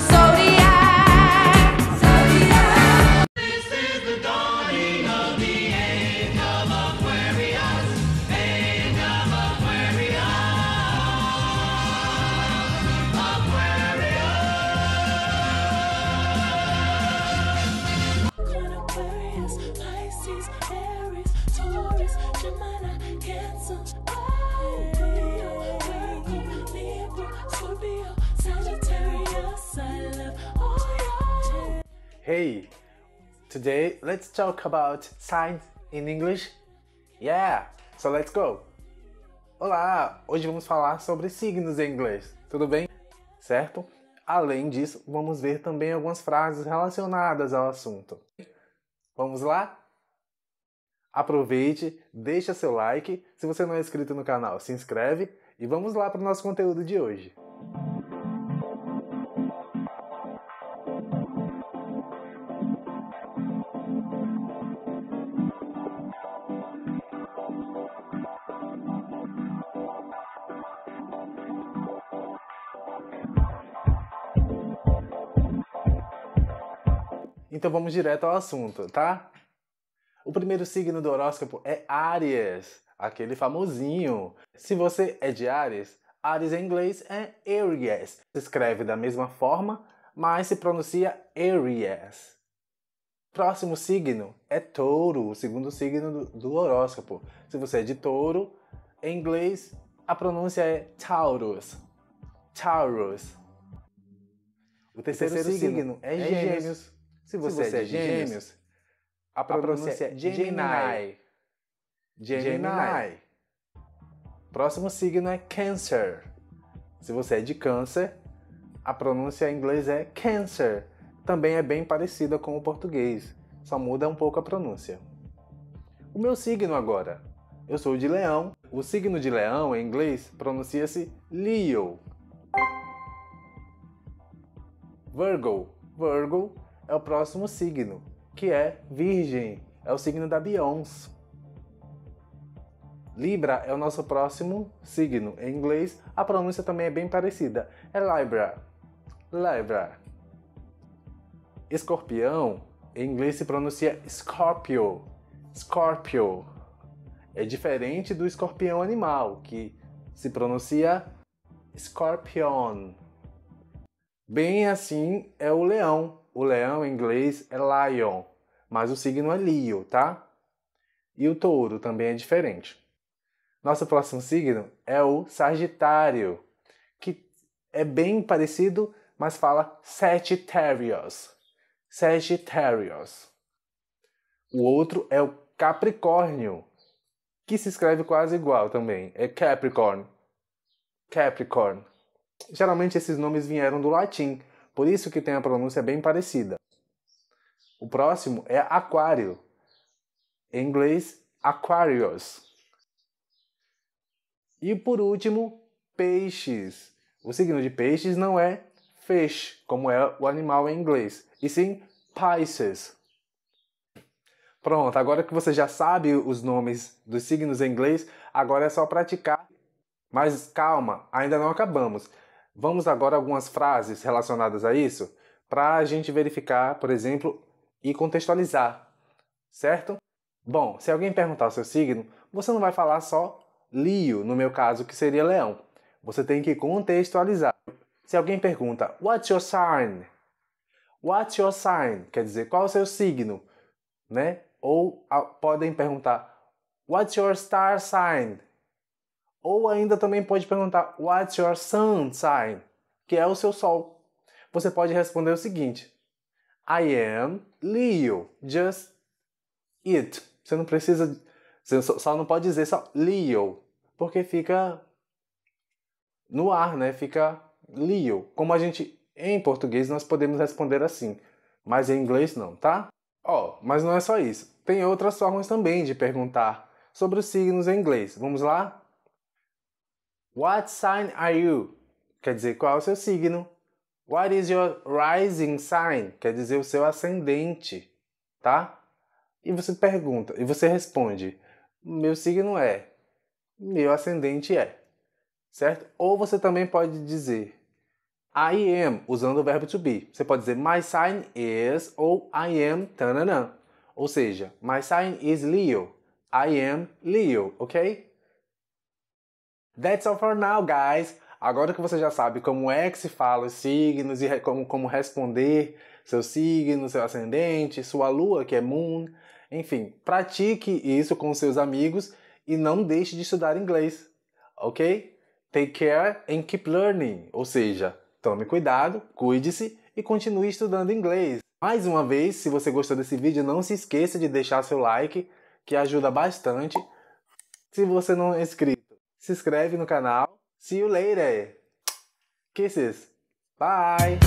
the. Hey, today let's talk about signs in English. Yeah, so let's go. Olá, hoje vamos falar sobre signos em inglês, tudo bem? Certo? Além disso, vamos ver também algumas frases relacionadas ao assunto. Vamos lá? Aproveite, deixa seu like. Se você não é inscrito no canal, se inscreve e vamos lá para o nosso conteúdo de hoje. Então vamos direto ao assunto, tá? O primeiro signo do horóscopo é Áries, aquele famosinho. Se você é de Áries, Áries em inglês é Aries. Se escreve da mesma forma, mas se pronuncia Aries. Próximo signo é Touro, o segundo signo do, do horóscopo. Se você é de Touro, em inglês a pronúncia é Taurus. Taurus. O terceiro, o terceiro signo, signo, é, é Gêmeos. gêmeos. Se você, Se você é, é de gêmeos, gêmeos a pronúncia é Gemini. Gemini. Próximo signo é Cancer. Se você é de Câncer, a pronúncia em inglês é Cancer. Também é bem parecida com o português, só muda um pouco a pronúncia. O meu signo agora. Eu sou de Leão. O signo de Leão em inglês pronuncia-se Leo. Virgo. Virgo é o próximo signo, que é Virgem, é o signo da Beyoncé. Libra é o nosso próximo signo. Em inglês, a pronúncia também é bem parecida. É Libra. Libra. Escorpião, em inglês se pronuncia Scorpio. Scorpio. É diferente do escorpião animal, que se pronuncia Scorpion. Bem assim é o leão, o leão em inglês é lion, mas o signo é Leo, tá? E o touro também é diferente. Nosso próximo signo é o Sagitário, que é bem parecido, mas fala Sagittarius. Sagittarius. O outro é o Capricórnio, que se escreve quase igual também. É Capricorn. Capricorn. Geralmente esses nomes vieram do latim, por isso que tem a pronúncia bem parecida. O próximo é aquário. Em inglês, Aquarius. E por último, peixes. O signo de peixes não é fish, como é o animal em inglês, e sim Pisces. Pronto, agora que você já sabe os nomes dos signos em inglês, agora é só praticar. Mas calma, ainda não acabamos. Vamos agora algumas frases relacionadas a isso para a gente verificar, por exemplo, e contextualizar, certo? Bom, se alguém perguntar o seu signo, você não vai falar só Leo, no meu caso, que seria leão. Você tem que contextualizar. Se alguém pergunta, What's your sign? What's your sign? Quer dizer, qual é o seu signo? Né? Ou a, podem perguntar, What's your star sign? Ou ainda também pode perguntar What's your sun sign? Que é o seu sol. Você pode responder o seguinte: I am Leo. Just it. Você não precisa. Você só não pode dizer só Leo, porque fica no ar, né? Fica Leo. Como a gente em português nós podemos responder assim, mas em inglês não, tá? Ó, oh, mas não é só isso. Tem outras formas também de perguntar sobre os signos em inglês. Vamos lá? What sign are you? Quer dizer, qual é o seu signo? What is your rising sign? Quer dizer, o seu ascendente, tá? E você pergunta, e você responde: meu signo é, meu ascendente é, certo? Ou você também pode dizer I am, usando o verbo to be. Você pode dizer my sign is ou I am tananã. Ou seja, my sign is Leo. I am Leo, ok? That's all for now, guys. Agora que você já sabe como é que se fala os signos e como, como responder seu signo, seu ascendente, sua lua, que é Moon, enfim, pratique isso com seus amigos e não deixe de estudar inglês, ok? Take care and keep learning, ou seja, tome cuidado, cuide-se e continue estudando inglês. Mais uma vez, se você gostou desse vídeo, não se esqueça de deixar seu like, que ajuda bastante. Se você não é inscrito, se inscreve no canal. See you later. Kisses. Bye.